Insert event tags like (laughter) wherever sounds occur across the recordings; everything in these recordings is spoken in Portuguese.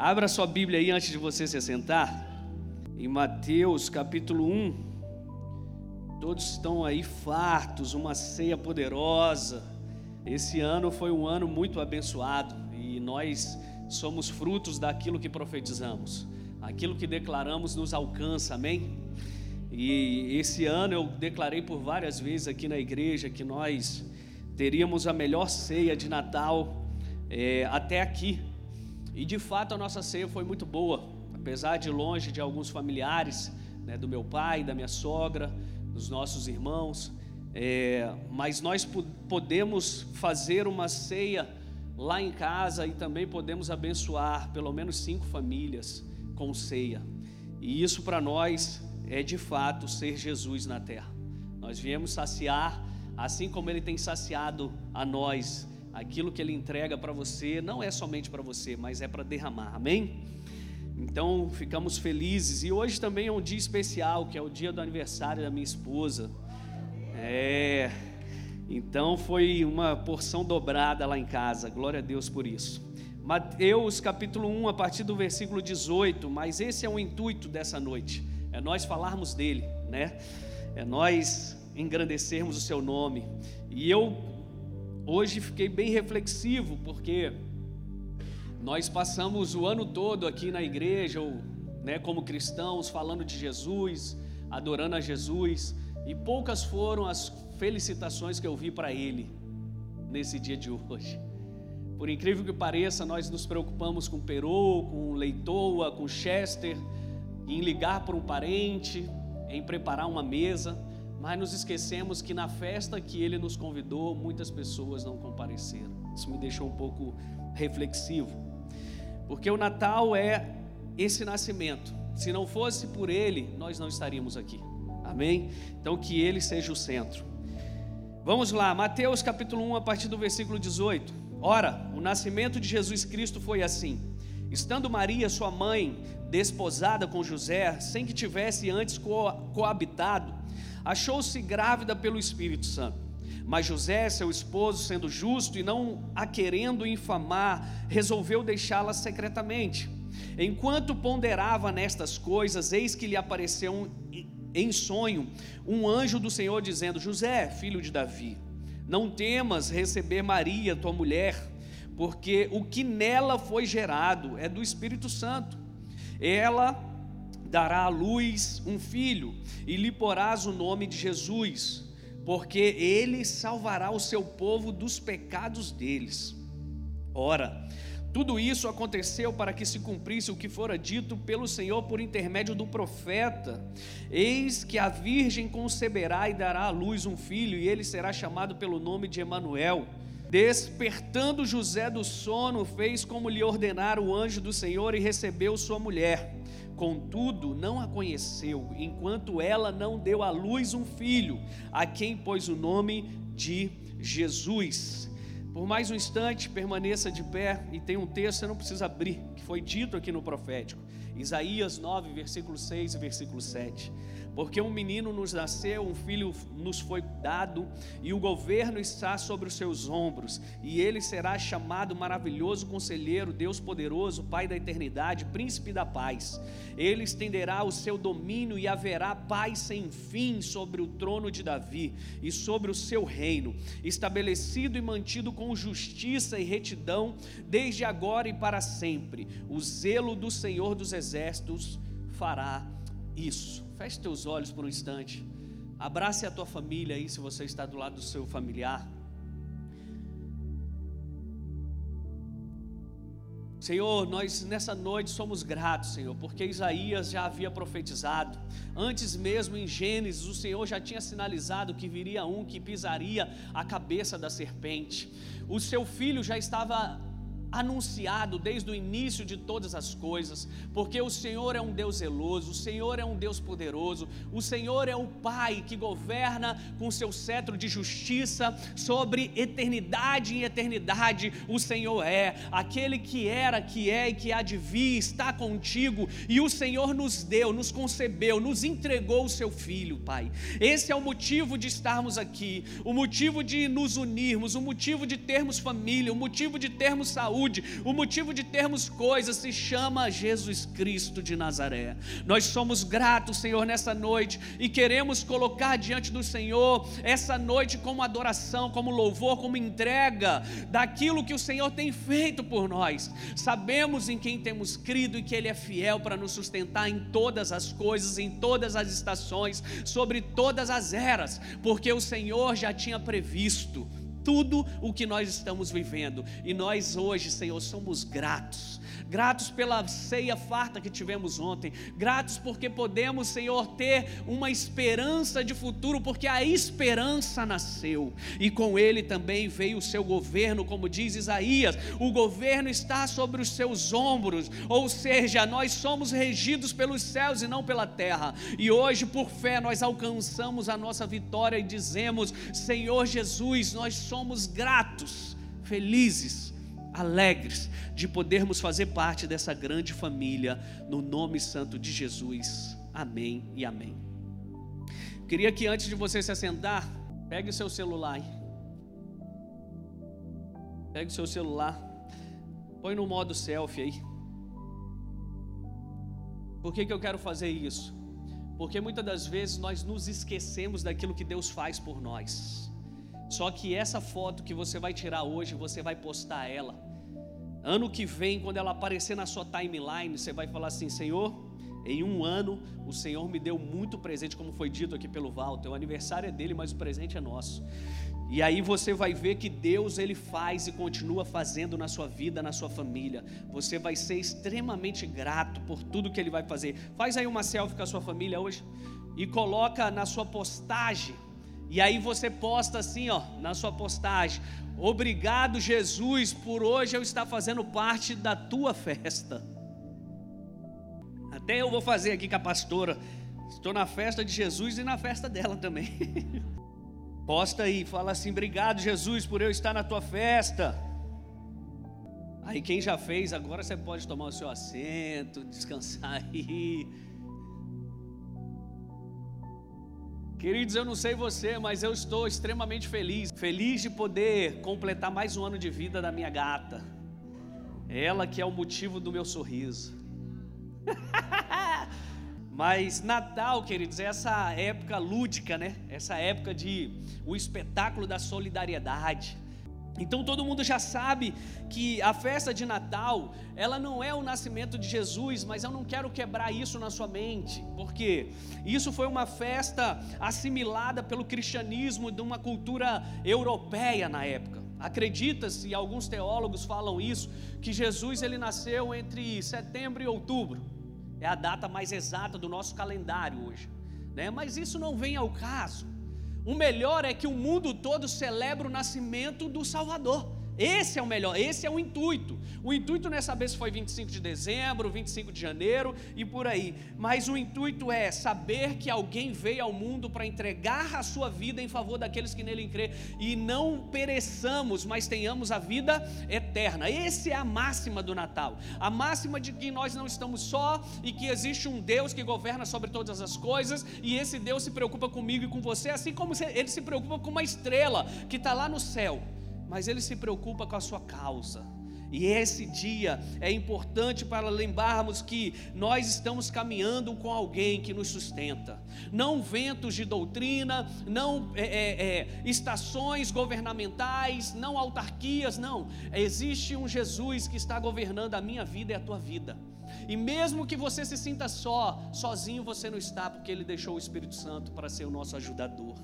Abra sua Bíblia aí antes de você se sentar. Em Mateus capítulo 1. Todos estão aí fartos, uma ceia poderosa. Esse ano foi um ano muito abençoado e nós somos frutos daquilo que profetizamos. Aquilo que declaramos nos alcança, amém? E esse ano eu declarei por várias vezes aqui na igreja que nós teríamos a melhor ceia de Natal é, até aqui, e de fato a nossa ceia foi muito boa, apesar de longe de alguns familiares, né, do meu pai, da minha sogra, dos nossos irmãos, é, mas nós podemos fazer uma ceia lá em casa e também podemos abençoar pelo menos cinco famílias com ceia. E isso para nós é de fato ser Jesus na terra. Nós viemos saciar, assim como Ele tem saciado a nós aquilo que Ele entrega para você não é somente para você, mas é para derramar, amém? Então ficamos felizes e hoje também é um dia especial, que é o dia do aniversário da minha esposa. É, então foi uma porção dobrada lá em casa, glória a Deus por isso. Mateus capítulo 1, a partir do versículo 18, mas esse é o intuito dessa noite, é nós falarmos dele, né? É nós engrandecermos o seu nome. E eu hoje fiquei bem reflexivo, porque nós passamos o ano todo aqui na igreja, ou, né, como cristãos, falando de Jesus, adorando a Jesus, e poucas foram as felicitações que eu vi para Ele nesse dia de hoje. Por incrível que pareça, nós nos preocupamos com Perou, com Leitoa, com Chester, em ligar para um parente, em preparar uma mesa mas nos esquecemos que na festa que ele nos convidou, muitas pessoas não compareceram. Isso me deixou um pouco reflexivo, porque o Natal é esse nascimento. Se não fosse por ele, nós não estaríamos aqui. Amém? Então que ele seja o centro. Vamos lá, Mateus capítulo 1, a partir do versículo 18. Ora, o nascimento de Jesus Cristo foi assim: estando Maria, sua mãe, desposada com José, sem que tivesse antes coabitado, achou-se grávida pelo Espírito Santo. Mas José, seu esposo, sendo justo e não a querendo infamar, resolveu deixá-la secretamente. Enquanto ponderava nestas coisas, eis que lhe apareceu um, em sonho um anjo do Senhor dizendo: José, filho de Davi, não temas receber Maria, tua mulher, porque o que nela foi gerado é do Espírito Santo. Ela dará à luz um filho, e lhe porás o nome de Jesus, porque ele salvará o seu povo dos pecados deles. Ora, tudo isso aconteceu para que se cumprisse o que fora dito pelo Senhor por intermédio do profeta: Eis que a virgem conceberá e dará à luz um filho, e ele será chamado pelo nome de Emanuel. Despertando José do sono, fez como lhe ordenara o anjo do Senhor e recebeu sua mulher. Contudo, não a conheceu, enquanto ela não deu à luz um filho, a quem pôs o nome de Jesus. Por mais um instante, permaneça de pé e tem um texto, você não precisa abrir, que foi dito aqui no profético. Isaías 9, versículo 6 e versículo 7. Porque um menino nos nasceu, um filho nos foi dado, e o governo está sobre os seus ombros, e ele será chamado maravilhoso conselheiro, Deus poderoso, Pai da eternidade, príncipe da paz. Ele estenderá o seu domínio e haverá paz sem fim sobre o trono de Davi e sobre o seu reino, estabelecido e mantido com justiça e retidão desde agora e para sempre. O zelo do Senhor dos exércitos fará isso. Feche teus olhos por um instante. Abrace a tua família aí, se você está do lado do seu familiar. Senhor, nós nessa noite somos gratos, Senhor, porque Isaías já havia profetizado. Antes mesmo em Gênesis, o Senhor já tinha sinalizado que viria um que pisaria a cabeça da serpente. O seu filho já estava anunciado desde o início de todas as coisas, porque o Senhor é um Deus zeloso, o Senhor é um Deus poderoso, o Senhor é o Pai que governa com seu cetro de justiça sobre eternidade em eternidade. O Senhor é aquele que era, que é e que há de vir, está contigo, e o Senhor nos deu, nos concebeu, nos entregou o seu filho, Pai. Esse é o motivo de estarmos aqui, o motivo de nos unirmos, o motivo de termos família, o motivo de termos saúde saúde, o motivo de termos coisas se chama Jesus Cristo de Nazaré. Nós somos gratos, Senhor, nessa noite e queremos colocar diante do Senhor essa noite como adoração, como louvor, como entrega daquilo que o Senhor tem feito por nós. Sabemos em quem temos crido e que Ele é fiel para nos sustentar em todas as coisas, em todas as estações, sobre todas as eras, porque o Senhor já tinha previsto tudo o que nós estamos vivendo. E nós hoje, Senhor, somos gratos. Gratos pela ceia farta que tivemos ontem, gratos porque podemos, Senhor, ter uma esperança de futuro, porque a esperança nasceu. E com ele também veio o seu governo, como diz Isaías, o governo está sobre os seus ombros, ou seja, nós somos regidos pelos céus e não pela terra, e hoje, por fé, nós alcançamos a nossa vitória e dizemos: Senhor Jesus, nós somos gratos, felizes alegres de podermos fazer parte dessa grande família, no nome santo de Jesus. Amém e amém. Queria que antes de você se assentar, pegue o seu celular aí. Pegue o seu celular, põe no modo selfie aí. Por que, que eu quero fazer isso? Porque muitas das vezes nós nos esquecemos daquilo que Deus faz por nós. Só que essa foto que você vai tirar hoje, você vai postar ela. Ano que vem, quando ela aparecer na sua timeline, você vai falar assim: Senhor, em um ano o Senhor me deu muito presente, como foi dito aqui pelo Walter. O aniversário é dele, mas o presente é nosso. E aí você vai ver que Deus ele faz e continua fazendo na sua vida, na sua família. Você vai ser extremamente grato por tudo que ele vai fazer. Faz aí uma selfie com a sua família hoje e coloca na sua postagem e aí você posta assim, ó, na sua postagem: Obrigado, Jesus, por hoje eu estar fazendo parte da tua festa. Até eu vou fazer aqui com a pastora. Estou na festa de Jesus e na festa dela também. (laughs) Posta aí, fala assim: Obrigado, Jesus, por eu estar na tua festa. Aí quem já fez, agora você pode tomar o seu assento, descansar aí. Queridos, eu não sei você, mas eu estou extremamente feliz. Feliz de poder completar mais um ano de vida da minha gata. Ela que é o motivo do meu sorriso. (laughs) mas Natal, queridos, é essa época lúdica, né? Essa época de o espetáculo da solidariedade então todo mundo já sabe que a festa de Natal, ela não é o nascimento de Jesus, mas eu não quero quebrar isso na sua mente, porque isso foi uma festa assimilada pelo cristianismo de uma cultura europeia na época. Acredita-se, alguns teólogos falam isso, que Jesus ele nasceu entre setembro e outubro. É a data mais exata do nosso calendário hoje, né? Mas isso não vem ao caso. O melhor é que o mundo todo celebra o nascimento do Salvador. Esse é o melhor, esse é o intuito. O intuito não é saber se foi 25 de dezembro, 25 de janeiro e por aí. Mas o intuito é saber que alguém veio ao mundo para entregar a sua vida em favor daqueles que nele crê e não pereçamos, mas tenhamos a vida eterna. Essa é a máxima do Natal. A máxima de que nós não estamos só e que existe um Deus que governa sobre todas as coisas e esse Deus se preocupa comigo e com você, assim como ele se preocupa com uma estrela que está lá no céu mas ele se preocupa com a sua causa. E esse dia é importante para lembrarmos que nós estamos caminhando com alguém que nos sustenta. Não ventos de doutrina, não é, é, é, estações governamentais, não autarquias, não. Existe um Jesus que está governando a minha vida e a tua vida. E mesmo que você se sinta só, sozinho você não está, porque Ele deixou o Espírito Santo para ser o nosso ajudador.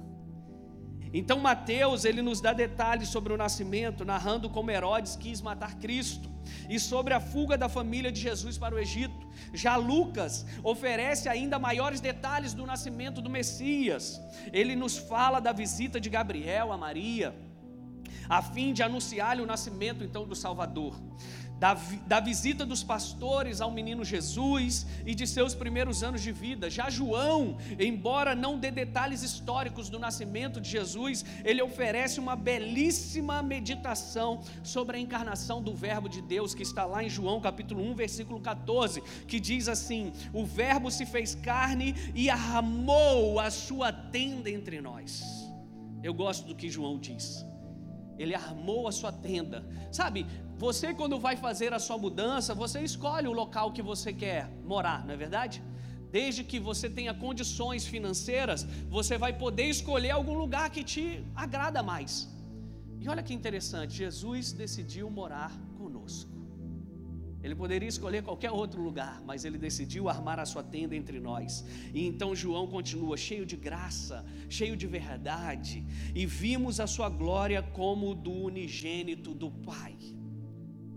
Então Mateus ele nos dá detalhes sobre o nascimento, narrando como Herodes quis matar Cristo e sobre a fuga da família de Jesus para o Egito. Já Lucas oferece ainda maiores detalhes do nascimento do Messias. Ele nos fala da visita de Gabriel a Maria, a fim de anunciar-lhe o nascimento então do Salvador da, da visita dos pastores ao menino Jesus e de seus primeiros anos de vida. Já João, embora não dê detalhes históricos do nascimento de Jesus, ele oferece uma belíssima meditação sobre a encarnação do Verbo de Deus, que está lá em João capítulo 1, versículo 14, que diz assim: O Verbo se fez carne e armou a sua tenda entre nós. Eu gosto do que João diz. Ele armou a sua tenda. Sabe, você quando vai fazer a sua mudança, você escolhe o local que você quer morar, não é verdade? Desde que você tenha condições financeiras, você vai poder escolher algum lugar que te agrada mais. E olha que interessante, Jesus decidiu morar conosco. Ele poderia escolher qualquer outro lugar, mas ele decidiu armar a sua tenda entre nós. E então João continua cheio de graça, cheio de verdade, e vimos a sua glória como do unigênito do Pai.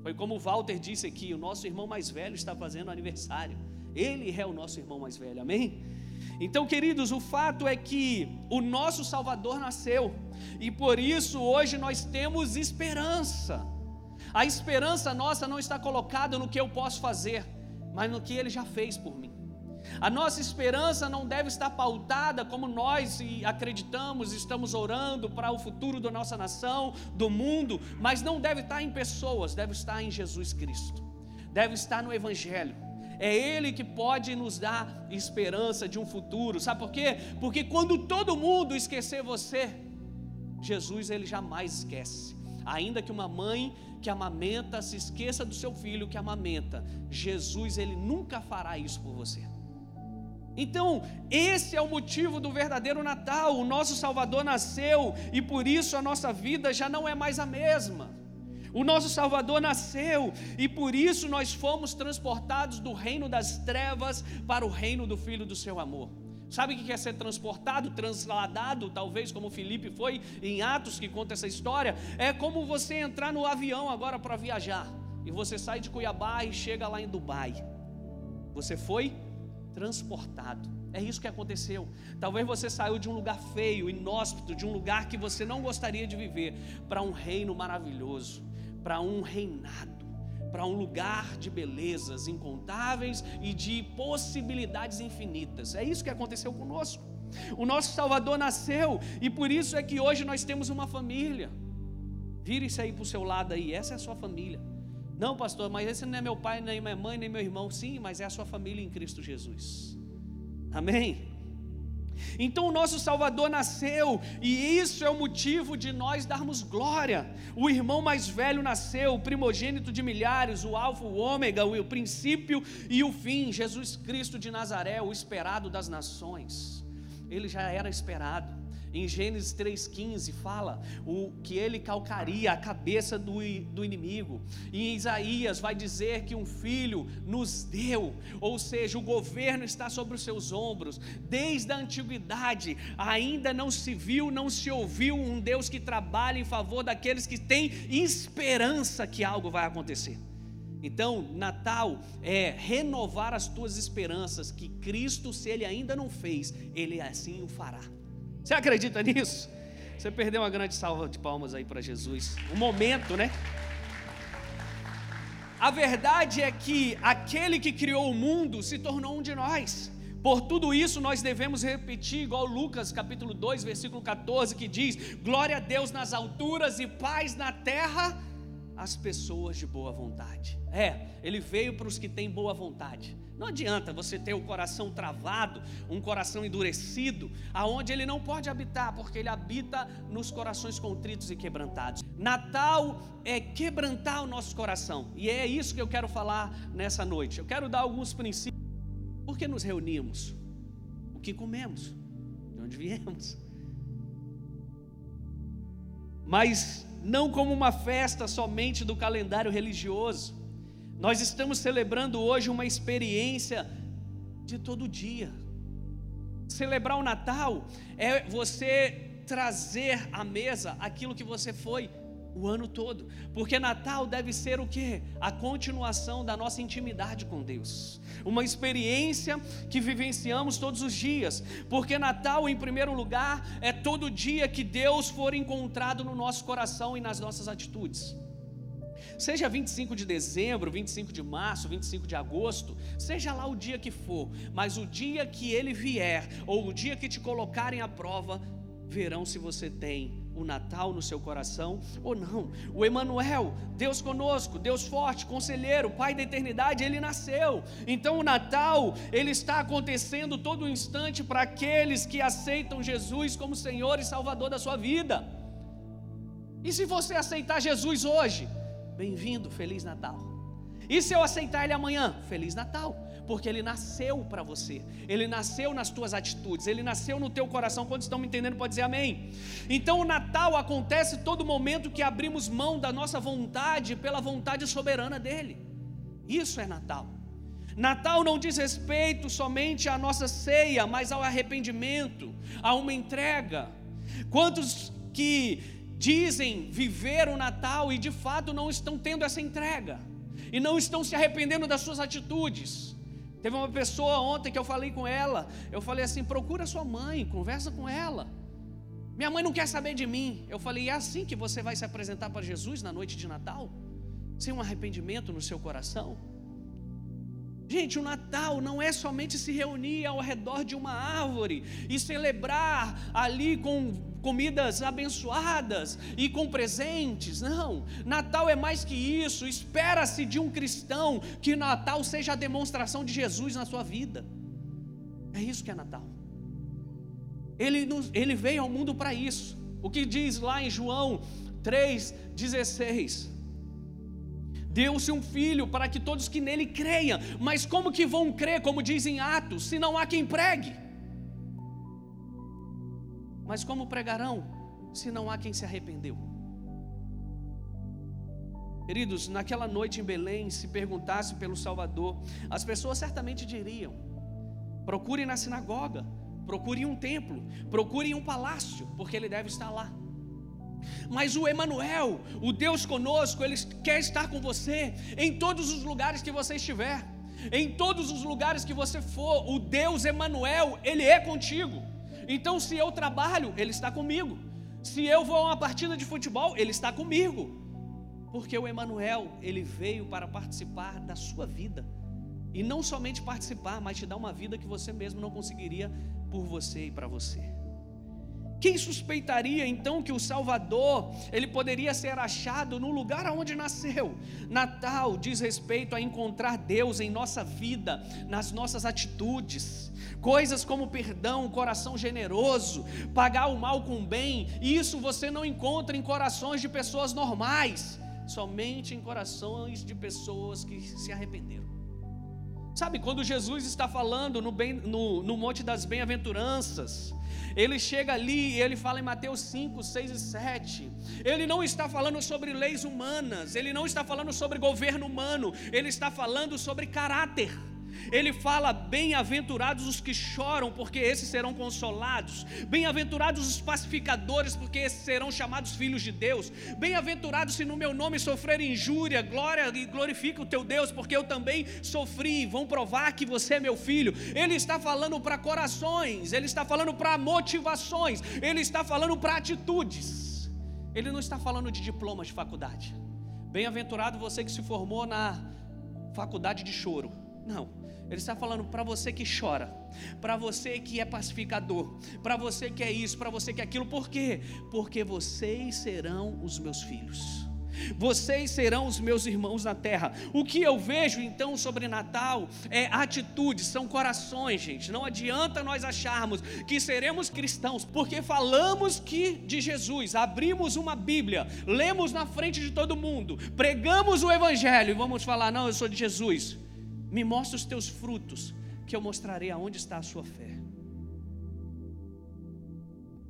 Foi como o Walter disse aqui: o nosso irmão mais velho está fazendo aniversário. Ele é o nosso irmão mais velho, amém? Então, queridos, o fato é que o nosso Salvador nasceu, e por isso hoje nós temos esperança. A esperança nossa não está colocada no que eu posso fazer, mas no que Ele já fez por mim. A nossa esperança não deve estar pautada como nós acreditamos, estamos orando para o futuro da nossa nação, do mundo, mas não deve estar em pessoas, deve estar em Jesus Cristo, deve estar no Evangelho. É Ele que pode nos dar esperança de um futuro, sabe por quê? Porque quando todo mundo esquecer você, Jesus ele jamais esquece. Ainda que uma mãe que amamenta se esqueça do seu filho que amamenta, Jesus ele nunca fará isso por você. Então, esse é o motivo do verdadeiro Natal. O nosso Salvador nasceu e por isso a nossa vida já não é mais a mesma. O nosso Salvador nasceu e por isso nós fomos transportados do reino das trevas para o reino do Filho do seu amor. Sabe o que é ser transportado, transladado, talvez como Felipe foi em Atos que conta essa história? É como você entrar no avião agora para viajar e você sai de Cuiabá e chega lá em Dubai. Você foi transportado. É isso que aconteceu. Talvez você saiu de um lugar feio, inóspito, de um lugar que você não gostaria de viver, para um reino maravilhoso, para um reinado para um lugar de belezas incontáveis e de possibilidades infinitas. É isso que aconteceu conosco. O nosso Salvador nasceu e por isso é que hoje nós temos uma família. Vire isso aí para o seu lado aí, essa é a sua família. Não, pastor, mas esse não é meu pai, nem minha mãe, nem meu irmão. Sim, mas é a sua família em Cristo Jesus. Amém? Então o nosso Salvador nasceu, e isso é o motivo de nós darmos glória. O irmão mais velho nasceu, o primogênito de milhares, o Alfa, o Ômega, o princípio e o fim, Jesus Cristo de Nazaré, o esperado das nações. Ele já era esperado. Em Gênesis 3,15 fala o que ele calcaria a cabeça do, do inimigo. Em Isaías vai dizer que um filho nos deu, ou seja, o governo está sobre os seus ombros. Desde a antiguidade ainda não se viu, não se ouviu um Deus que trabalha em favor daqueles que têm esperança que algo vai acontecer. Então, Natal é renovar as tuas esperanças que Cristo, se Ele ainda não fez, Ele assim o fará. Você acredita nisso? Você perdeu uma grande salva de palmas aí para Jesus. Um momento, né? A verdade é que aquele que criou o mundo se tornou um de nós. Por tudo isso nós devemos repetir, igual Lucas capítulo 2, versículo 14, que diz: Glória a Deus nas alturas e paz na terra às pessoas de boa vontade. É, ele veio para os que têm boa vontade. Não adianta você ter o coração travado, um coração endurecido, aonde ele não pode habitar, porque ele habita nos corações contritos e quebrantados. Natal é quebrantar o nosso coração, e é isso que eu quero falar nessa noite. Eu quero dar alguns princípios. Por que nos reunimos? O que comemos? De onde viemos? Mas não como uma festa somente do calendário religioso nós estamos celebrando hoje uma experiência de todo dia. Celebrar o Natal é você trazer à mesa aquilo que você foi o ano todo, porque Natal deve ser o que? A continuação da nossa intimidade com Deus, uma experiência que vivenciamos todos os dias, porque Natal, em primeiro lugar, é todo dia que Deus for encontrado no nosso coração e nas nossas atitudes. Seja 25 de dezembro, 25 de março, 25 de agosto, seja lá o dia que for, mas o dia que ele vier, ou o dia que te colocarem à prova, verão se você tem o Natal no seu coração ou não. O Emanuel, Deus conosco, Deus forte, conselheiro, Pai da eternidade, ele nasceu. Então o Natal, ele está acontecendo todo instante para aqueles que aceitam Jesus como Senhor e Salvador da sua vida. E se você aceitar Jesus hoje, bem-vindo, Feliz Natal. E se eu aceitar Ele amanhã? Feliz Natal, porque Ele nasceu para você, Ele nasceu nas tuas atitudes, Ele nasceu no teu coração. Quando estão me entendendo, pode dizer amém. Então o Natal acontece todo momento que abrimos mão da nossa vontade pela vontade soberana dEle. Isso é Natal. Natal não diz respeito somente à nossa ceia, mas ao arrependimento, a uma entrega. Quantos que dizem viver o Natal e de fato não estão tendo essa entrega? e não estão se arrependendo das suas atitudes. Teve uma pessoa ontem que eu falei com ela, eu falei assim: procura sua mãe, conversa com ela. Minha mãe não quer saber de mim. Eu falei: é assim que você vai se apresentar para Jesus na noite de Natal? Sem um arrependimento no seu coração? Gente, o Natal não é somente se reunir ao redor de uma árvore e celebrar ali com comidas abençoadas e com presentes. Não, Natal é mais que isso. Espera-se de um cristão que Natal seja a demonstração de Jesus na sua vida. É isso que é Natal. Ele, nos, ele veio ao mundo para isso. O que diz lá em João 3,16. Deu-se um filho para que todos que nele creiam, mas como que vão crer, como dizem Atos, se não há quem pregue? Mas como pregarão se não há quem se arrependeu? Queridos, naquela noite em Belém, se perguntasse pelo Salvador, as pessoas certamente diriam: procure na sinagoga, procure um templo, procure um palácio, porque ele deve estar lá. Mas o Emanuel, o Deus conosco, ele quer estar com você em todos os lugares que você estiver. Em todos os lugares que você for, o Deus Emanuel, ele é contigo. Então, se eu trabalho, Ele está comigo. Se eu vou a uma partida de futebol, Ele está comigo. Porque o Emanuel, ele veio para participar da sua vida. E não somente participar, mas te dar uma vida que você mesmo não conseguiria por você e para você. Quem suspeitaria então que o Salvador ele poderia ser achado no lugar onde nasceu? Natal diz respeito a encontrar Deus em nossa vida, nas nossas atitudes, coisas como perdão, coração generoso, pagar o mal com o bem. Isso você não encontra em corações de pessoas normais, somente em corações de pessoas que se arrependeram. Sabe, quando Jesus está falando no, bem, no, no Monte das Bem-aventuranças, ele chega ali e ele fala em Mateus 5, 6 e 7. Ele não está falando sobre leis humanas, ele não está falando sobre governo humano, ele está falando sobre caráter. Ele fala: Bem-aventurados os que choram, porque esses serão consolados. Bem-aventurados os pacificadores, porque esses serão chamados filhos de Deus. Bem-aventurados se no meu nome sofrerem injúria, glória e glorifique o teu Deus, porque eu também sofri. Vão provar que você é meu filho. Ele está falando para corações, ele está falando para motivações, ele está falando para atitudes. Ele não está falando de diplomas de faculdade. Bem-aventurado você que se formou na faculdade de choro. Não. Ele está falando para você que chora, para você que é pacificador, para você que é isso, para você que é aquilo. Por quê? Porque vocês serão os meus filhos. Vocês serão os meus irmãos na terra. O que eu vejo então sobre Natal é atitudes, são corações, gente. Não adianta nós acharmos que seremos cristãos, porque falamos que de Jesus, abrimos uma Bíblia, lemos na frente de todo mundo, pregamos o evangelho e vamos falar: "Não, eu sou de Jesus". Me mostra os teus frutos, que eu mostrarei aonde está a sua fé.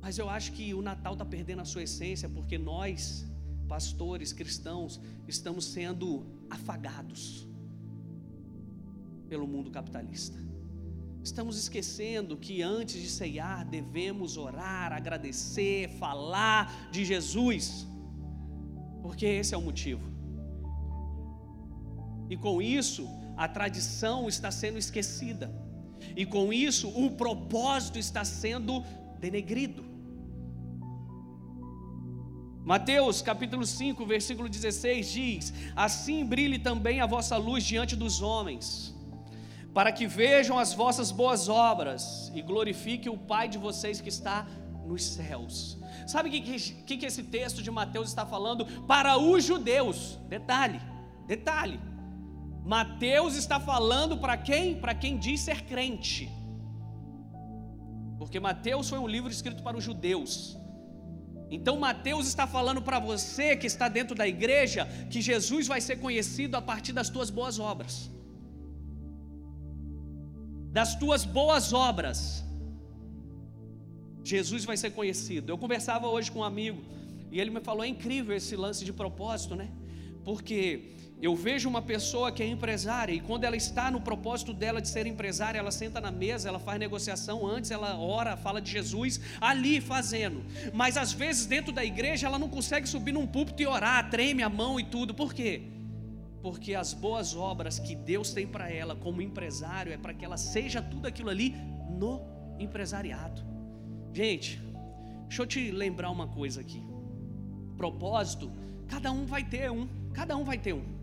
Mas eu acho que o Natal está perdendo a sua essência, porque nós, pastores cristãos, estamos sendo afagados pelo mundo capitalista. Estamos esquecendo que antes de ceiar devemos orar, agradecer, falar de Jesus, porque esse é o motivo. E com isso, a tradição está sendo esquecida, e com isso o propósito está sendo denegrido. Mateus capítulo 5, versículo 16 diz: Assim brilhe também a vossa luz diante dos homens, para que vejam as vossas boas obras e glorifique o Pai de vocês que está nos céus. Sabe o que, que, que esse texto de Mateus está falando? Para os judeus, detalhe, detalhe. Mateus está falando para quem? Para quem diz ser crente. Porque Mateus foi um livro escrito para os judeus. Então Mateus está falando para você que está dentro da igreja que Jesus vai ser conhecido a partir das tuas boas obras. Das tuas boas obras. Jesus vai ser conhecido. Eu conversava hoje com um amigo e ele me falou: é incrível esse lance de propósito, né? Porque eu vejo uma pessoa que é empresária e quando ela está no propósito dela de ser empresária, ela senta na mesa, ela faz negociação antes, ela ora, fala de Jesus ali fazendo. Mas às vezes dentro da igreja ela não consegue subir num púlpito e orar, treme a mão e tudo. Por quê? Porque as boas obras que Deus tem para ela como empresário é para que ela seja tudo aquilo ali no empresariado. Gente, deixa eu te lembrar uma coisa aqui. Propósito, cada um vai ter um, cada um vai ter um.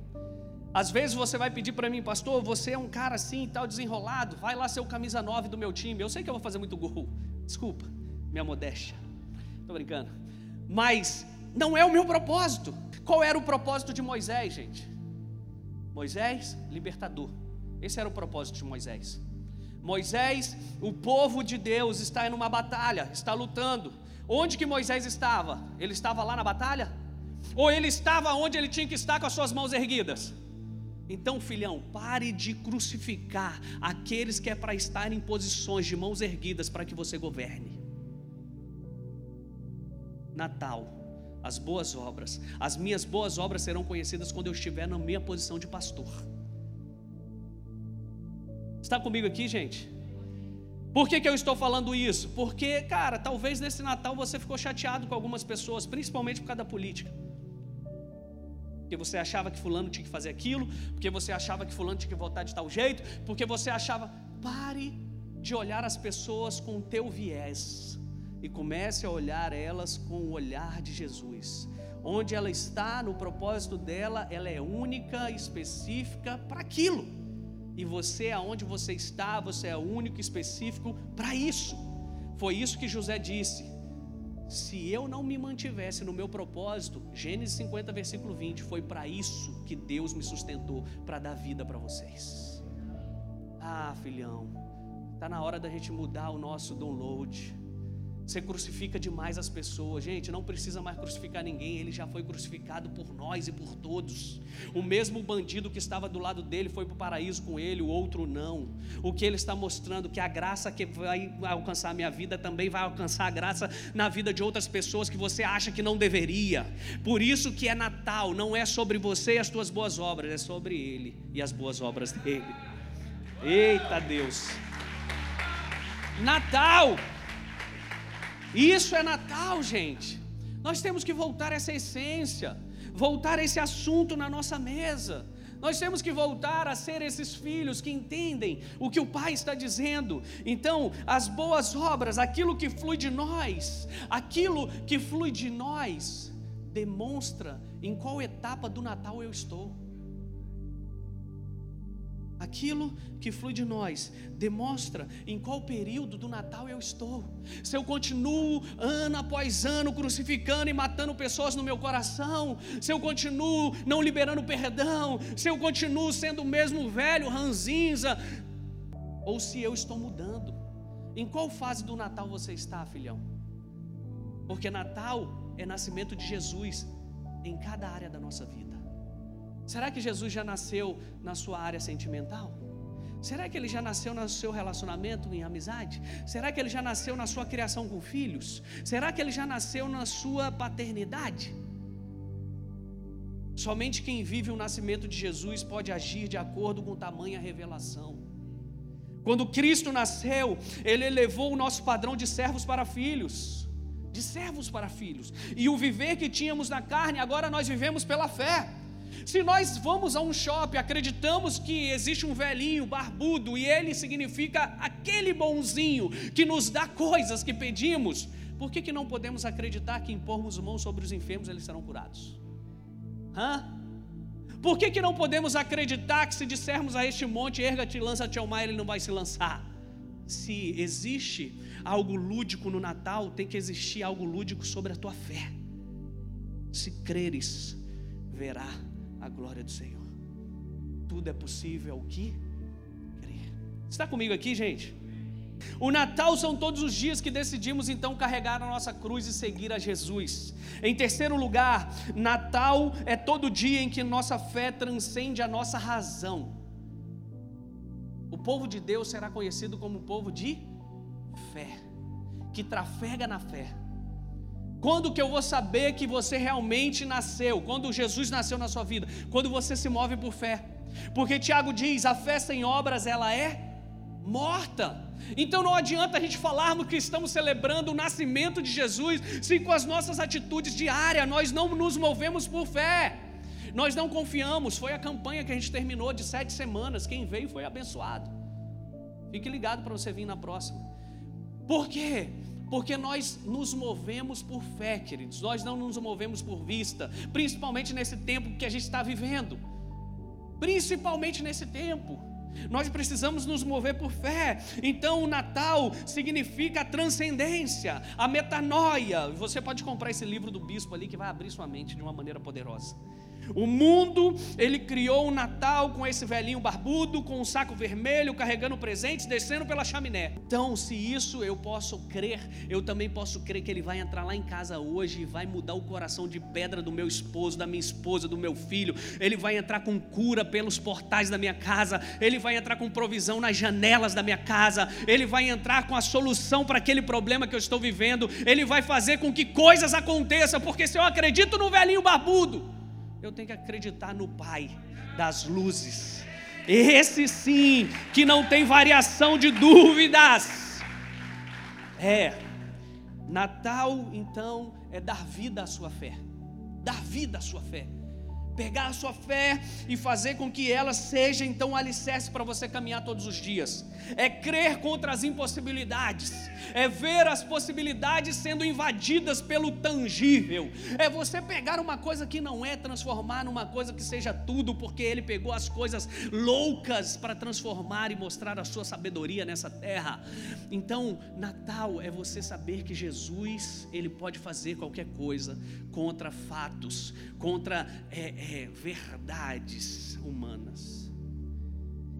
Às vezes você vai pedir para mim, pastor, você é um cara assim e tal, desenrolado, vai lá ser o camisa 9 do meu time. Eu sei que eu vou fazer muito gol, desculpa, minha modéstia, estou brincando. Mas não é o meu propósito. Qual era o propósito de Moisés, gente? Moisés, libertador. Esse era o propósito de Moisés. Moisés, o povo de Deus está em uma batalha, está lutando. Onde que Moisés estava? Ele estava lá na batalha? Ou ele estava onde ele tinha que estar com as suas mãos erguidas? Então, filhão, pare de crucificar aqueles que é para estar em posições de mãos erguidas para que você governe. Natal, as boas obras, as minhas boas obras serão conhecidas quando eu estiver na minha posição de pastor. Está comigo aqui, gente? Por que, que eu estou falando isso? Porque, cara, talvez nesse Natal você ficou chateado com algumas pessoas, principalmente por causa da política porque você achava que fulano tinha que fazer aquilo, porque você achava que fulano tinha que votar de tal jeito, porque você achava, pare de olhar as pessoas com o teu viés e comece a olhar elas com o olhar de Jesus. Onde ela está, no propósito dela, ela é única, específica para aquilo. E você, aonde você está, você é único, específico para isso. Foi isso que José disse se eu não me mantivesse no meu propósito, Gênesis 50, versículo 20, foi para isso que Deus me sustentou, para dar vida para vocês. Ah, filhão, está na hora da gente mudar o nosso download. Você crucifica demais as pessoas. Gente, não precisa mais crucificar ninguém, ele já foi crucificado por nós e por todos. O mesmo bandido que estava do lado dele foi para o paraíso com ele, o outro não. O que ele está mostrando que a graça que vai alcançar a minha vida também vai alcançar a graça na vida de outras pessoas que você acha que não deveria. Por isso que é Natal, não é sobre você e as tuas boas obras, é sobre ele e as boas obras dele. Eita Deus. Natal isso é Natal, gente. Nós temos que voltar a essa essência, voltar a esse assunto na nossa mesa. Nós temos que voltar a ser esses filhos que entendem o que o Pai está dizendo. Então, as boas obras, aquilo que flui de nós, aquilo que flui de nós, demonstra em qual etapa do Natal eu estou. Aquilo que flui de nós demonstra em qual período do Natal eu estou. Se eu continuo ano após ano crucificando e matando pessoas no meu coração, se eu continuo não liberando perdão, se eu continuo sendo o mesmo velho ranzinza, ou se eu estou mudando. Em qual fase do Natal você está, filhão? Porque Natal é nascimento de Jesus em cada área da nossa vida. Será que Jesus já nasceu na sua área sentimental? Será que ele já nasceu no seu relacionamento em amizade? Será que ele já nasceu na sua criação com filhos? Será que ele já nasceu na sua paternidade? Somente quem vive o nascimento de Jesus pode agir de acordo com tamanha revelação. Quando Cristo nasceu, ele elevou o nosso padrão de servos para filhos, de servos para filhos. E o viver que tínhamos na carne, agora nós vivemos pela fé. Se nós vamos a um shopping, acreditamos que existe um velhinho barbudo e ele significa aquele bonzinho que nos dá coisas que pedimos, por que, que não podemos acreditar que impormos mãos sobre os enfermos eles serão curados? Hã? Por que, que não podemos acreditar que se dissermos a este monte, erga-te e lança-te ao mar, ele não vai se lançar? Se existe algo lúdico no Natal, tem que existir algo lúdico sobre a tua fé. Se creres, verá a glória do Senhor. Tudo é possível ao que crer. Está comigo aqui, gente? O Natal são todos os dias que decidimos então carregar a nossa cruz e seguir a Jesus. Em terceiro lugar, Natal é todo dia em que nossa fé transcende a nossa razão. O povo de Deus será conhecido como povo de fé, que trafega na fé. Quando que eu vou saber que você realmente nasceu? Quando Jesus nasceu na sua vida? Quando você se move por fé. Porque Tiago diz: a fé sem obras ela é morta. Então não adianta a gente falarmos que estamos celebrando o nascimento de Jesus, se com as nossas atitudes diárias nós não nos movemos por fé. Nós não confiamos. Foi a campanha que a gente terminou de sete semanas. Quem veio foi abençoado. Fique ligado para você vir na próxima. Por quê? Porque nós nos movemos por fé, queridos. Nós não nos movemos por vista, principalmente nesse tempo que a gente está vivendo. Principalmente nesse tempo. Nós precisamos nos mover por fé. Então, o Natal significa a transcendência, a metanoia. Você pode comprar esse livro do bispo ali que vai abrir sua mente de uma maneira poderosa. O mundo, ele criou o Natal com esse velhinho barbudo, com um saco vermelho, carregando presentes, descendo pela chaminé. Então, se isso eu posso crer, eu também posso crer que ele vai entrar lá em casa hoje e vai mudar o coração de pedra do meu esposo, da minha esposa, do meu filho. Ele vai entrar com cura pelos portais da minha casa, ele vai entrar com provisão nas janelas da minha casa, ele vai entrar com a solução para aquele problema que eu estou vivendo, ele vai fazer com que coisas aconteçam, porque se eu acredito no velhinho barbudo, eu tenho que acreditar no Pai das luzes. Esse sim, que não tem variação de dúvidas. É, Natal então é dar vida à sua fé. Dar vida à sua fé pegar a sua fé e fazer com que ela seja então um alicerce para você caminhar todos os dias. É crer contra as impossibilidades, é ver as possibilidades sendo invadidas pelo tangível. É você pegar uma coisa que não é, transformar numa coisa que seja tudo, porque ele pegou as coisas loucas para transformar e mostrar a sua sabedoria nessa terra. Então, Natal é você saber que Jesus, ele pode fazer qualquer coisa contra fatos, contra é, é, verdades humanas.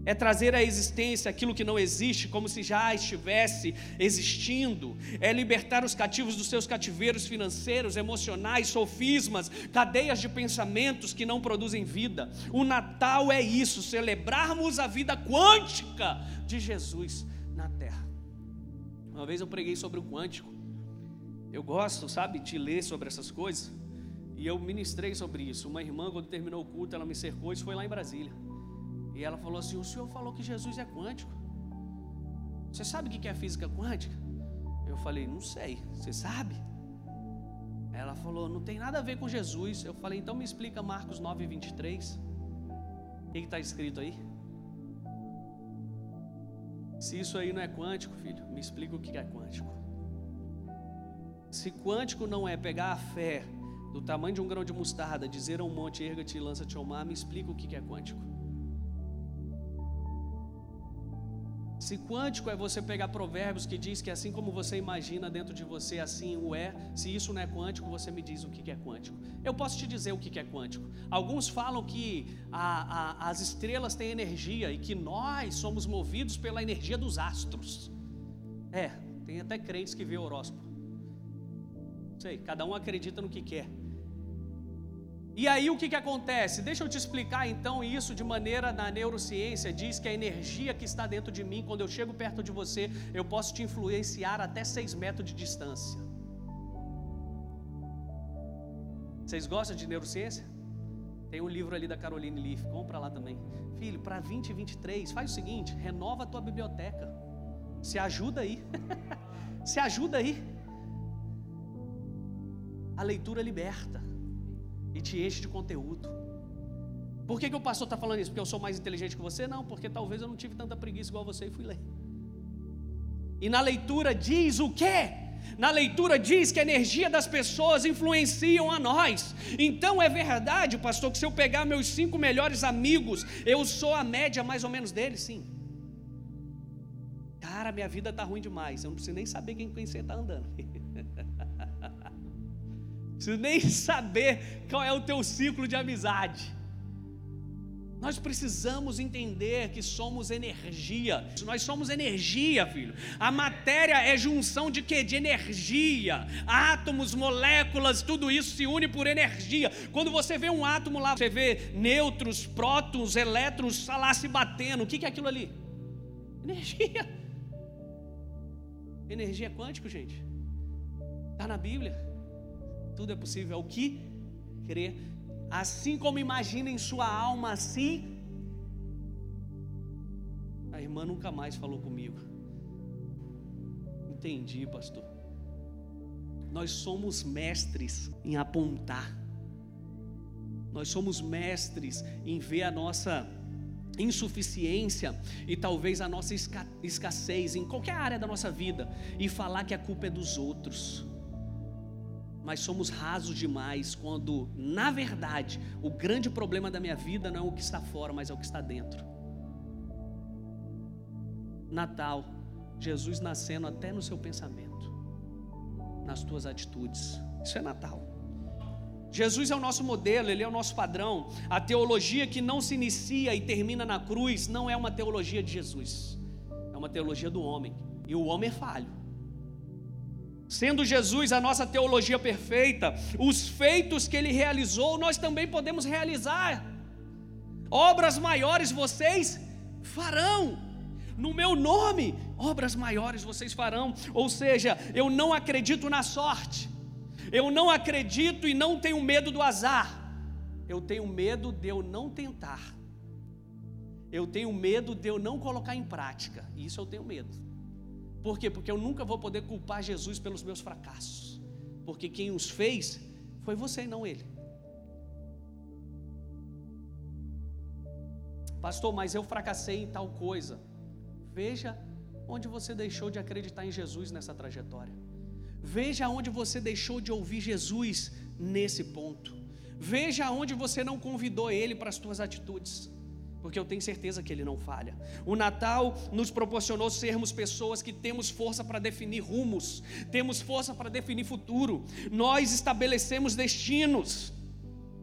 É trazer à existência aquilo que não existe, como se já estivesse existindo. É libertar os cativos dos seus cativeiros financeiros, emocionais, sofismas, cadeias de pensamentos que não produzem vida. O Natal é isso, celebrarmos a vida quântica de Jesus na terra. Uma vez eu preguei sobre o quântico. Eu gosto, sabe, de ler sobre essas coisas. E eu ministrei sobre isso. Uma irmã, quando terminou o culto, ela me cercou, isso foi lá em Brasília. E ela falou assim: O senhor falou que Jesus é quântico. Você sabe o que é física quântica? Eu falei: Não sei. Você sabe? Ela falou: Não tem nada a ver com Jesus. Eu falei: Então me explica Marcos 9, 23. O que está escrito aí? Se isso aí não é quântico, filho, me explica o que é quântico. Se quântico não é pegar a fé do tamanho de um grão de mostarda, dizer a um monte, erga-te e lança-te ao mar, me explica o que é quântico. Se quântico é você pegar provérbios que diz que assim como você imagina dentro de você, assim o é, se isso não é quântico, você me diz o que é quântico. Eu posso te dizer o que é quântico. Alguns falam que a, a, as estrelas têm energia e que nós somos movidos pela energia dos astros. É, tem até crentes que vê horóscopo. Sei, cada um acredita no que quer. E aí o que, que acontece? Deixa eu te explicar então isso de maneira na neurociência. Diz que a energia que está dentro de mim, quando eu chego perto de você, eu posso te influenciar até 6 metros de distância. Vocês gostam de neurociência? Tem um livro ali da Caroline Leaf, compra lá também. Filho, para 2023, faz o seguinte: renova a tua biblioteca. Se ajuda aí. (laughs) Se ajuda aí. A leitura liberta e te enche de conteúdo. Por que, que o pastor está falando isso? Porque eu sou mais inteligente que você? Não, porque talvez eu não tive tanta preguiça igual você e fui ler. E na leitura diz o quê? Na leitura diz que a energia das pessoas influenciam a nós. Então é verdade, pastor, que se eu pegar meus cinco melhores amigos, eu sou a média mais ou menos deles, sim. Cara, minha vida está ruim demais. Eu não preciso nem saber quem, quem você está andando. (laughs) preciso nem (laughs) saber qual é o teu ciclo de amizade. Nós precisamos entender que somos energia. Nós somos energia, filho. A matéria é junção de quê? De energia. Átomos, moléculas, tudo isso se une por energia. Quando você vê um átomo lá, você vê nêutrons, prótons, elétrons lá se batendo. O que é aquilo ali? Energia. (laughs) Energia quântica, gente. Está na Bíblia. Tudo é possível. É o que crer Assim como imagina em sua alma, assim. A irmã nunca mais falou comigo. Entendi, pastor. Nós somos mestres em apontar. Nós somos mestres em ver a nossa insuficiência e talvez a nossa escassez em qualquer área da nossa vida e falar que a culpa é dos outros mas somos rasos demais quando, na verdade, o grande problema da minha vida não é o que está fora, mas é o que está dentro. Natal, Jesus nascendo até no seu pensamento, nas tuas atitudes. Isso é Natal. Jesus é o nosso modelo, ele é o nosso padrão. A teologia que não se inicia e termina na cruz não é uma teologia de Jesus, é uma teologia do homem. E o homem é falho. Sendo Jesus a nossa teologia perfeita, os feitos que ele realizou, nós também podemos realizar. Obras maiores vocês farão. No meu nome, obras maiores vocês farão. Ou seja, eu não acredito na sorte. Eu não acredito e não tenho medo do azar. Eu tenho medo de eu não tentar. Eu tenho medo de eu não colocar em prática. Isso eu tenho medo. Por quê? Porque eu nunca vou poder culpar Jesus pelos meus fracassos. Porque quem os fez foi você e não ele. Pastor, mas eu fracassei em tal coisa. Veja onde você deixou de acreditar em Jesus nessa trajetória. Veja onde você deixou de ouvir Jesus nesse ponto. Veja onde você não convidou ele para as suas atitudes porque eu tenho certeza que Ele não falha. O Natal nos proporcionou sermos pessoas que temos força para definir rumos, temos força para definir futuro, nós estabelecemos destinos.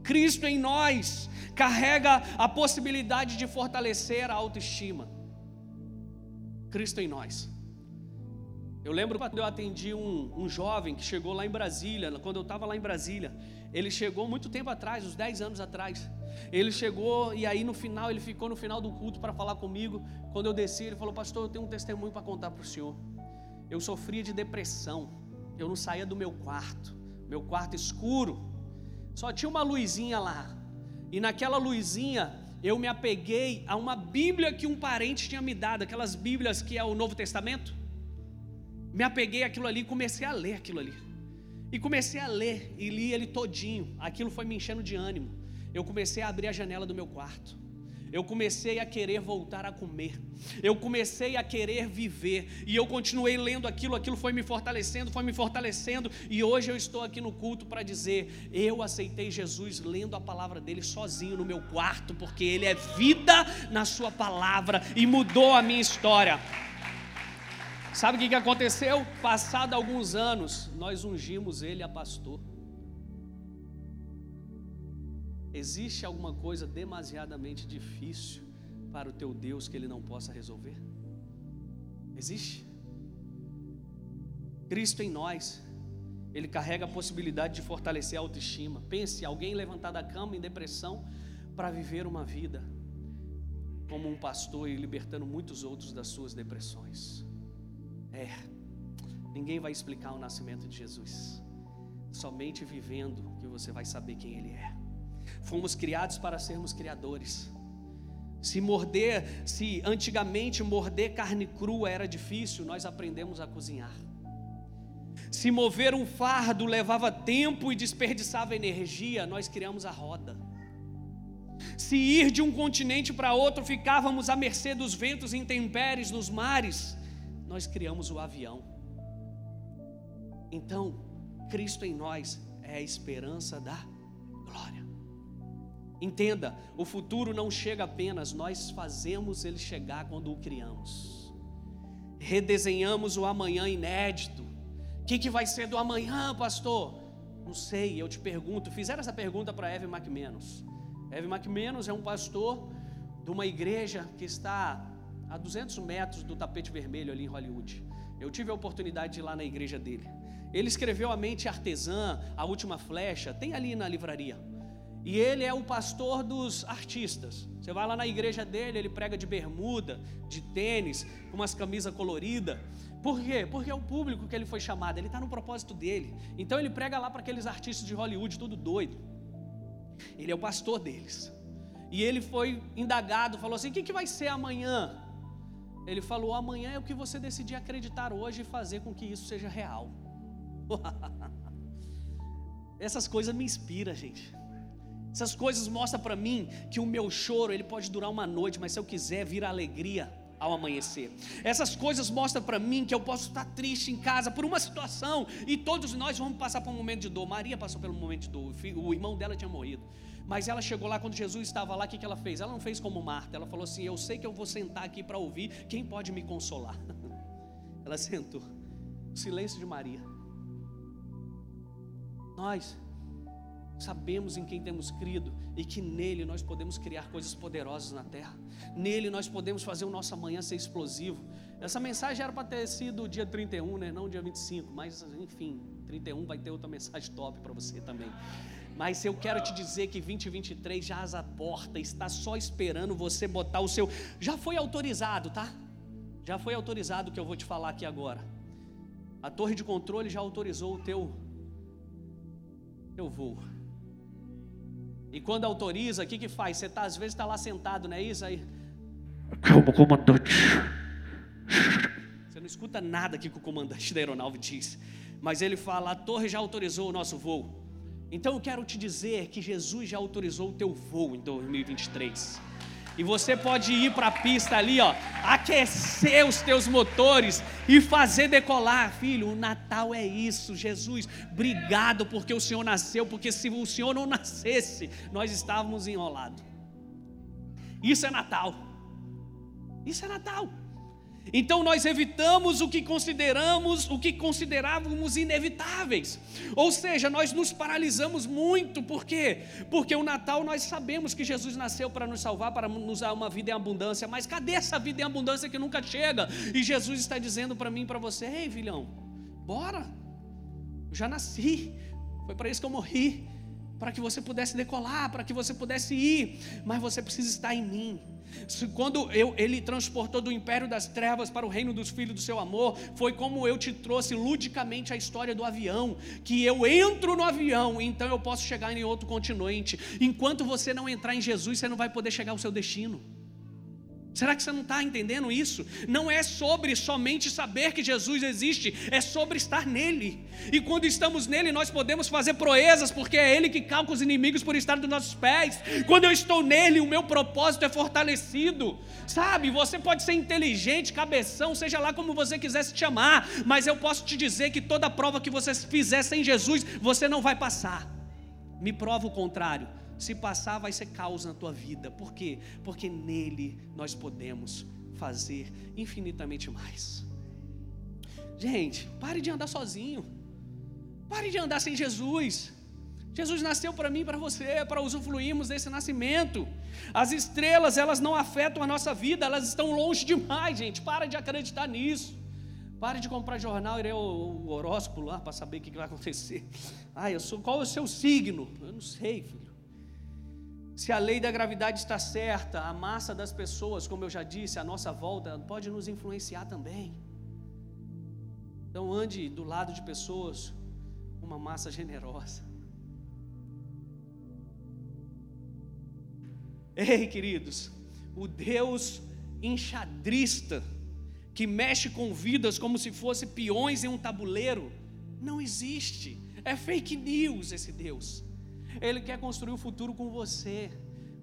Cristo em nós carrega a possibilidade de fortalecer a autoestima. Cristo em nós. Eu lembro quando eu atendi um, um jovem que chegou lá em Brasília, quando eu estava lá em Brasília, ele chegou muito tempo atrás, uns 10 anos atrás. Ele chegou e aí no final, ele ficou no final do culto para falar comigo. Quando eu desci, ele falou: Pastor, eu tenho um testemunho para contar para o senhor. Eu sofria de depressão, eu não saía do meu quarto, meu quarto escuro, só tinha uma luzinha lá. E naquela luzinha eu me apeguei a uma Bíblia que um parente tinha me dado, aquelas Bíblias que é o Novo Testamento. Me apeguei àquilo ali e comecei a ler aquilo ali. E comecei a ler e li ele todinho. Aquilo foi me enchendo de ânimo. Eu comecei a abrir a janela do meu quarto. Eu comecei a querer voltar a comer. Eu comecei a querer viver. E eu continuei lendo aquilo, aquilo foi me fortalecendo, foi me fortalecendo. E hoje eu estou aqui no culto para dizer: eu aceitei Jesus lendo a palavra dele sozinho no meu quarto, porque ele é vida na sua palavra e mudou a minha história. Sabe o que, que aconteceu? Passado alguns anos, nós ungimos ele a pastor. Existe alguma coisa demasiadamente difícil para o teu Deus que ele não possa resolver? Existe? Cristo em nós, ele carrega a possibilidade de fortalecer a autoestima. Pense, alguém levantar da cama em depressão para viver uma vida como um pastor e libertando muitos outros das suas depressões. É, ninguém vai explicar o nascimento de Jesus. Somente vivendo que você vai saber quem Ele é. Fomos criados para sermos criadores. Se morder, se antigamente morder carne crua era difícil, nós aprendemos a cozinhar. Se mover um fardo levava tempo e desperdiçava energia, nós criamos a roda. Se ir de um continente para outro, ficávamos à mercê dos ventos intempéries nos mares nós criamos o avião. Então, Cristo em nós é a esperança da glória. Entenda, o futuro não chega apenas, nós fazemos ele chegar quando o criamos. Redesenhamos o amanhã inédito. O que, que vai ser do amanhã, pastor? Não sei, eu te pergunto. Fizeram essa pergunta para Eve McMenos. Eve McMenos é um pastor de uma igreja que está a 200 metros do tapete vermelho ali em Hollywood. Eu tive a oportunidade de ir lá na igreja dele. Ele escreveu A Mente Artesã, A Última Flecha, tem ali na livraria. E ele é o pastor dos artistas. Você vai lá na igreja dele, ele prega de bermuda, de tênis, com umas camisas coloridas. Por quê? Porque é o público que ele foi chamado, ele está no propósito dele. Então ele prega lá para aqueles artistas de Hollywood, tudo doido. Ele é o pastor deles. E ele foi indagado, falou assim: o que, que vai ser amanhã? Ele falou: amanhã é o que você decidir acreditar hoje e fazer com que isso seja real. (laughs) Essas coisas me inspiram, gente. Essas coisas mostram para mim que o meu choro ele pode durar uma noite, mas se eu quiser vira alegria ao amanhecer. Essas coisas mostram para mim que eu posso estar triste em casa por uma situação e todos nós vamos passar por um momento de dor. Maria passou pelo momento de dor, o irmão dela tinha morrido. Mas ela chegou lá quando Jesus estava lá, o que, que ela fez? Ela não fez como Marta, ela falou assim: Eu sei que eu vou sentar aqui para ouvir, quem pode me consolar? (laughs) Ela sentou. O silêncio de Maria. Nós sabemos em quem temos crido e que nele nós podemos criar coisas poderosas na terra. Nele nós podemos fazer o nosso amanhã ser explosivo. Essa mensagem era para ter sido dia 31, né? não dia 25, mas enfim, 31 vai ter outra mensagem top para você também. Mas eu quero te dizer que 2023 já a porta, está só esperando você botar o seu. Já foi autorizado, tá? Já foi autorizado o que eu vou te falar aqui agora. A torre de controle já autorizou o teu, teu voo. E quando autoriza, o que, que faz? Você tá, às vezes está lá sentado, não é isso? Aí. Calma, comandante. Você não escuta nada que o comandante da aeronave diz. Mas ele fala: a torre já autorizou o nosso voo. Então eu quero te dizer que Jesus já autorizou o teu voo em 2023. E você pode ir para a pista ali, ó, aquecer os teus motores e fazer decolar, filho. O Natal é isso, Jesus. Obrigado porque o Senhor nasceu, porque se o Senhor não nascesse, nós estávamos enrolados. Isso é Natal. Isso é Natal. Então nós evitamos o que consideramos, o que considerávamos inevitáveis. Ou seja, nós nos paralisamos muito, por quê? Porque o Natal nós sabemos que Jesus nasceu para nos salvar, para nos dar uma vida em abundância, mas cadê essa vida em abundância que nunca chega? E Jesus está dizendo para mim e para você: "Ei, filhão, bora. Eu já nasci. Foi para isso que eu morri, para que você pudesse decolar, para que você pudesse ir, mas você precisa estar em mim." Quando eu, ele transportou do império das trevas para o reino dos filhos do seu amor, foi como eu te trouxe ludicamente a história do avião, que eu entro no avião, então eu posso chegar em outro continente. Enquanto você não entrar em Jesus, você não vai poder chegar ao seu destino. Será que você não está entendendo isso? Não é sobre somente saber que Jesus existe, é sobre estar nele. E quando estamos nele, nós podemos fazer proezas, porque é ele que calca os inimigos por estar dos nossos pés. Quando eu estou nele, o meu propósito é fortalecido. Sabe, você pode ser inteligente, cabeção, seja lá como você quiser se chamar, mas eu posso te dizer que toda prova que você fizer sem Jesus, você não vai passar. Me prova o contrário se passar, vai ser caos na tua vida. Por quê? Porque nele nós podemos fazer infinitamente mais. Gente, pare de andar sozinho. Pare de andar sem Jesus. Jesus nasceu para mim para você, para usufruirmos desse nascimento. As estrelas, elas não afetam a nossa vida, elas estão longe demais, gente. Para de acreditar nisso. Pare de comprar jornal e ler o horóscopo lá para saber o que vai acontecer. Ah, eu sou, qual é o seu signo? Eu não sei, filho. Se a lei da gravidade está certa, a massa das pessoas, como eu já disse, a nossa volta pode nos influenciar também. Então ande do lado de pessoas uma massa generosa. Ei, queridos, o Deus enxadrista que mexe com vidas como se fosse peões em um tabuleiro, não existe. É fake news esse Deus. Ele quer construir o futuro com você.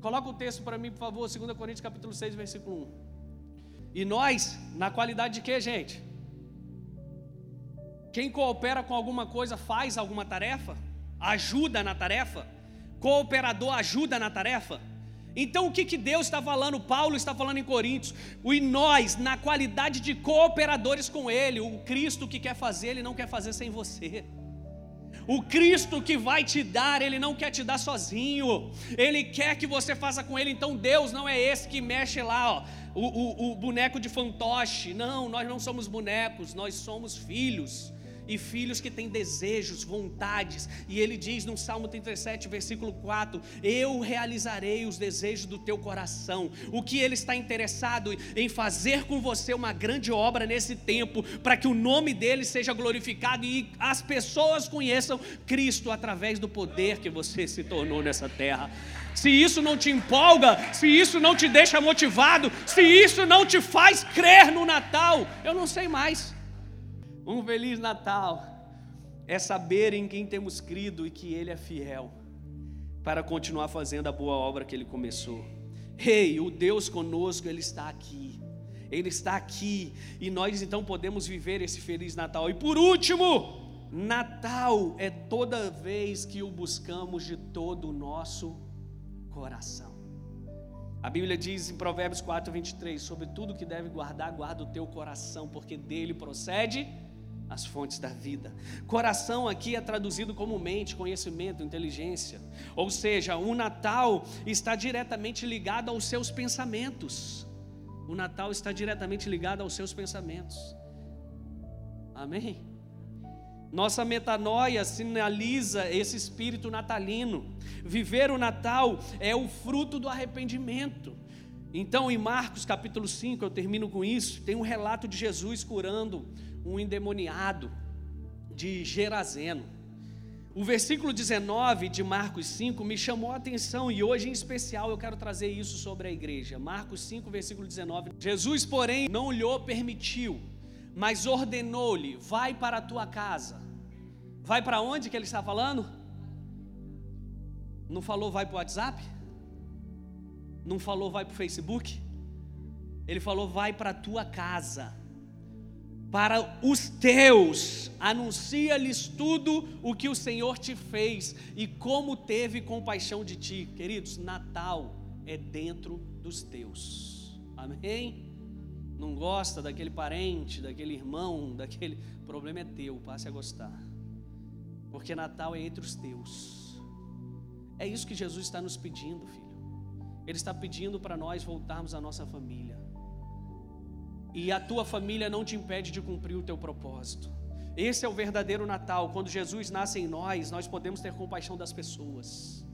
Coloca o texto para mim, por favor, 2 Coríntios capítulo 6, versículo 1. E nós, na qualidade de quê, gente? Quem coopera com alguma coisa faz alguma tarefa? Ajuda na tarefa? Cooperador ajuda na tarefa? Então o que, que Deus está falando? Paulo está falando em Coríntios. E nós, na qualidade de cooperadores com Ele, o Cristo que quer fazer, Ele não quer fazer sem você. O Cristo que vai te dar, Ele não quer te dar sozinho, Ele quer que você faça com Ele. Então Deus não é esse que mexe lá, ó, o, o, o boneco de fantoche. Não, nós não somos bonecos, nós somos filhos e filhos que têm desejos, vontades. E ele diz no Salmo 37, versículo 4: Eu realizarei os desejos do teu coração. O que ele está interessado em fazer com você uma grande obra nesse tempo, para que o nome dele seja glorificado e as pessoas conheçam Cristo através do poder que você se tornou nessa terra. Se isso não te empolga, se isso não te deixa motivado, se isso não te faz crer no Natal, eu não sei mais. Um feliz Natal é saber em quem temos crido e que Ele é fiel para continuar fazendo a boa obra que Ele começou. Ei, hey, o Deus conosco, Ele está aqui. Ele está aqui e nós então podemos viver esse feliz Natal. E por último, Natal é toda vez que o buscamos de todo o nosso coração. A Bíblia diz em Provérbios 4, 23: Sobre tudo que deve guardar, guarda o teu coração, porque dele procede as fontes da vida. Coração aqui é traduzido como mente, conhecimento, inteligência. Ou seja, o Natal está diretamente ligado aos seus pensamentos. O Natal está diretamente ligado aos seus pensamentos. Amém? Nossa metanoia sinaliza esse espírito natalino. Viver o Natal é o fruto do arrependimento. Então, em Marcos capítulo 5, eu termino com isso, tem um relato de Jesus curando um endemoniado de Gerazeno. O versículo 19 de Marcos 5 me chamou a atenção e hoje em especial eu quero trazer isso sobre a igreja. Marcos 5, versículo 19. Jesus, porém, não lhe permitiu, mas ordenou-lhe: vai para a tua casa. Vai para onde que ele está falando? Não falou vai para o WhatsApp? Não falou vai para o Facebook? Ele falou vai para a tua casa para os teus, anuncia-lhes tudo o que o Senhor te fez e como teve compaixão de ti. Queridos, Natal é dentro dos teus. Amém? Não gosta daquele parente, daquele irmão, daquele. O problema é teu, passe a gostar. Porque Natal é entre os teus. É isso que Jesus está nos pedindo, filho. Ele está pedindo para nós voltarmos à nossa família e a tua família não te impede de cumprir o teu propósito. Esse é o verdadeiro Natal. Quando Jesus nasce em nós, nós podemos ter compaixão das pessoas.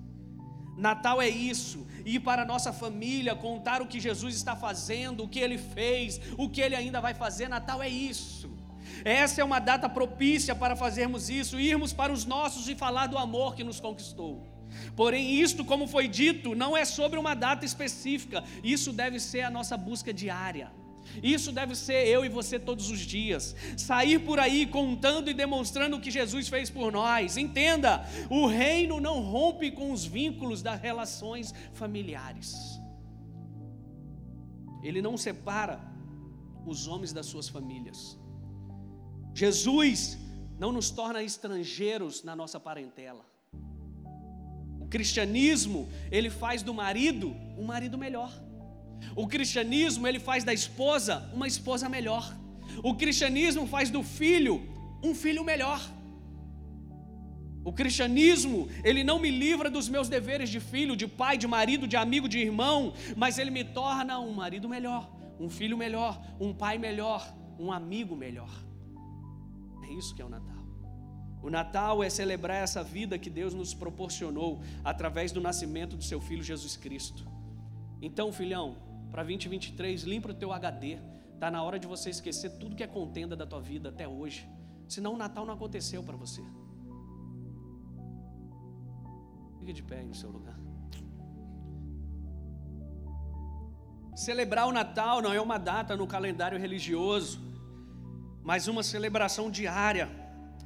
Natal é isso, ir para a nossa família, contar o que Jesus está fazendo, o que ele fez, o que ele ainda vai fazer. Natal é isso. Essa é uma data propícia para fazermos isso, irmos para os nossos e falar do amor que nos conquistou. Porém, isto, como foi dito, não é sobre uma data específica, isso deve ser a nossa busca diária. Isso deve ser eu e você todos os dias. Sair por aí contando e demonstrando o que Jesus fez por nós. Entenda, o reino não rompe com os vínculos das relações familiares. Ele não separa os homens das suas famílias. Jesus não nos torna estrangeiros na nossa parentela. O cristianismo, ele faz do marido um marido melhor. O cristianismo ele faz da esposa uma esposa melhor. O cristianismo faz do filho um filho melhor. O cristianismo, ele não me livra dos meus deveres de filho, de pai, de marido, de amigo, de irmão, mas ele me torna um marido melhor, um filho melhor, um pai melhor, um amigo melhor. É isso que é o Natal. O Natal é celebrar essa vida que Deus nos proporcionou através do nascimento do seu filho Jesus Cristo. Então, filhão, para 2023, limpa o teu HD. Tá na hora de você esquecer tudo que é contenda da tua vida até hoje. Senão o Natal não aconteceu para você. Fique de pé aí no seu lugar. Celebrar o Natal não é uma data no calendário religioso, mas uma celebração diária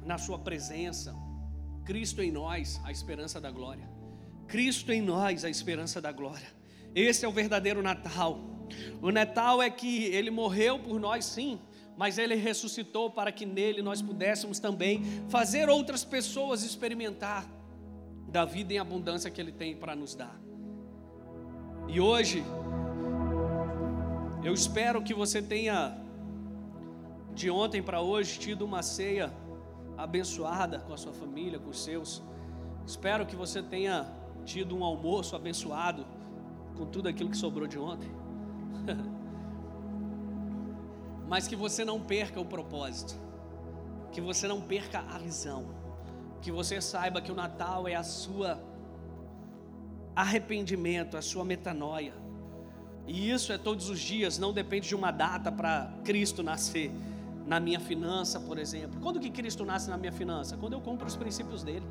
na Sua presença. Cristo em nós, a esperança da glória. Cristo em nós, a esperança da glória. Esse é o verdadeiro Natal. O Natal é que ele morreu por nós, sim, mas ele ressuscitou para que nele nós pudéssemos também fazer outras pessoas experimentar da vida em abundância que ele tem para nos dar. E hoje, eu espero que você tenha, de ontem para hoje, tido uma ceia abençoada com a sua família, com os seus. Espero que você tenha tido um almoço abençoado com tudo aquilo que sobrou de ontem. (laughs) Mas que você não perca o propósito, que você não perca a visão, que você saiba que o Natal é a sua arrependimento, a sua metanoia. E isso é todos os dias, não depende de uma data para Cristo nascer na minha finança, por exemplo. Quando que Cristo nasce na minha finança? Quando eu compro os princípios dele.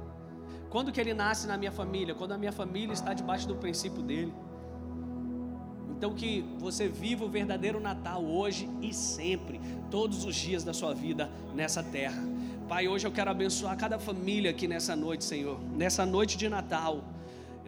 Quando que ele nasce na minha família? Quando a minha família está debaixo do princípio dele. Então que você viva o verdadeiro Natal hoje e sempre, todos os dias da sua vida nessa terra. Pai, hoje eu quero abençoar cada família aqui nessa noite, Senhor. Nessa noite de Natal.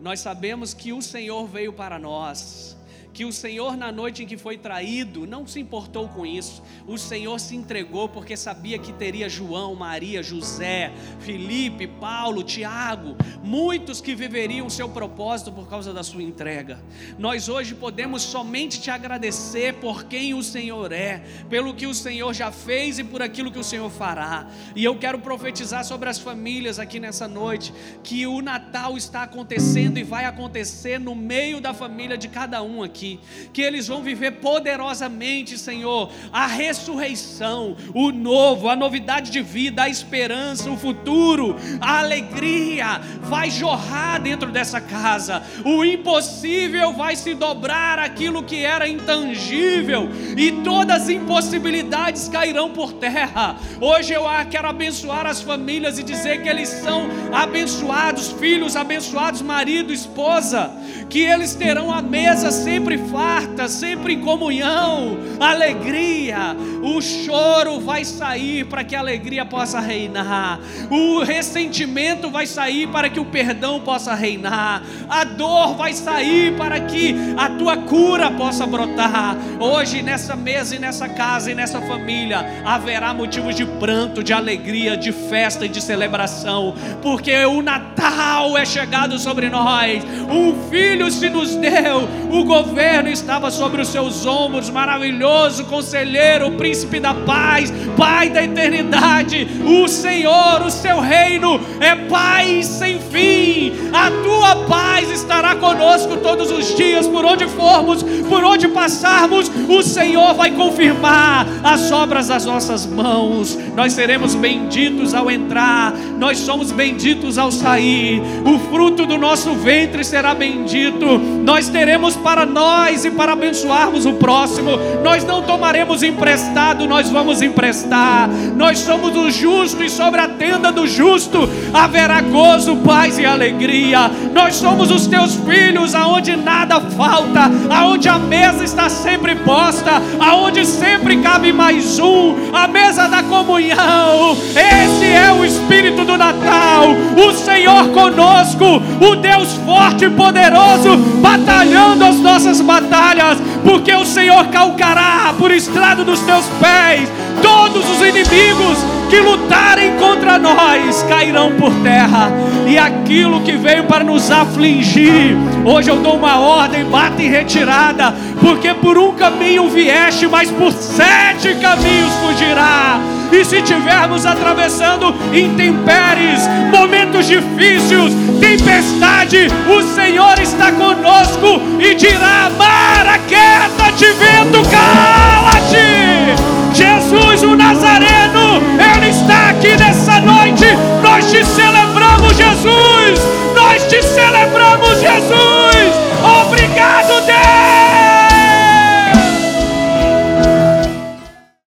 Nós sabemos que o Senhor veio para nós que o Senhor, na noite em que foi traído, não se importou com isso. O Senhor se entregou porque sabia que teria João, Maria, José, Felipe, Paulo, Tiago, muitos que viveriam o seu propósito por causa da sua entrega. Nós hoje podemos somente te agradecer por quem o Senhor é, pelo que o Senhor já fez e por aquilo que o Senhor fará. E eu quero profetizar sobre as famílias aqui nessa noite que o Natal está acontecendo e vai acontecer no meio da família de cada um aqui aqui, que eles vão viver poderosamente, Senhor, a ressurreição, o novo, a novidade de vida, a esperança, o futuro, a alegria vai jorrar dentro dessa casa, o impossível vai se dobrar aquilo que era intangível, e todas as impossibilidades cairão por terra. Hoje eu quero abençoar as famílias e dizer que eles são abençoados, filhos abençoados, marido, esposa, que eles terão a mesa sempre sempre farta, sempre em comunhão, alegria. O choro vai sair para que a alegria possa reinar, o ressentimento vai sair para que o perdão possa reinar, a dor vai sair para que a tua cura possa brotar. Hoje, nessa mesa e nessa casa e nessa família, haverá motivos de pranto, de alegria, de festa e de celebração, porque o Natal é chegado sobre nós, um filho se nos deu, o governo governo estava sobre os seus ombros, maravilhoso conselheiro, o príncipe da paz, Pai da eternidade, o Senhor, o seu reino é paz sem fim. A tua paz estará conosco todos os dias, por onde formos, por onde passarmos, o Senhor vai confirmar as obras das nossas mãos. Nós seremos benditos ao entrar, nós somos benditos ao sair. O fruto do nosso ventre será bendito. Nós teremos para nós nós e para abençoarmos o próximo. Nós não tomaremos emprestado, nós vamos emprestar. Nós somos o justo e sobre a tenda do justo haverá gozo, paz e alegria. Nós somos os teus filhos, aonde nada falta, aonde a mesa está sempre posta, aonde sempre cabe mais um, a mesa da comunhão. Esse é o espírito do Natal. O Senhor conosco, o Deus forte e poderoso, batalhando as nossas batalhas, porque o Senhor calcará por estrado dos teus pés. Todos os inimigos que lutarem contra nós cairão por terra, e aquilo que veio para nos afligir, hoje eu dou uma ordem, bate em retirada, porque por um caminho vieste, mas por sete caminhos fugirá. E se tivermos atravessando intempéries, momentos difíceis, tempestade, o Senhor está conosco e dirá: Mara, queda-te vento, cala-te. Jesus, o Nazareno, Ele está aqui nessa noite. Nós te celebramos, Jesus. Nós te celebramos, Jesus. Obrigado, Deus.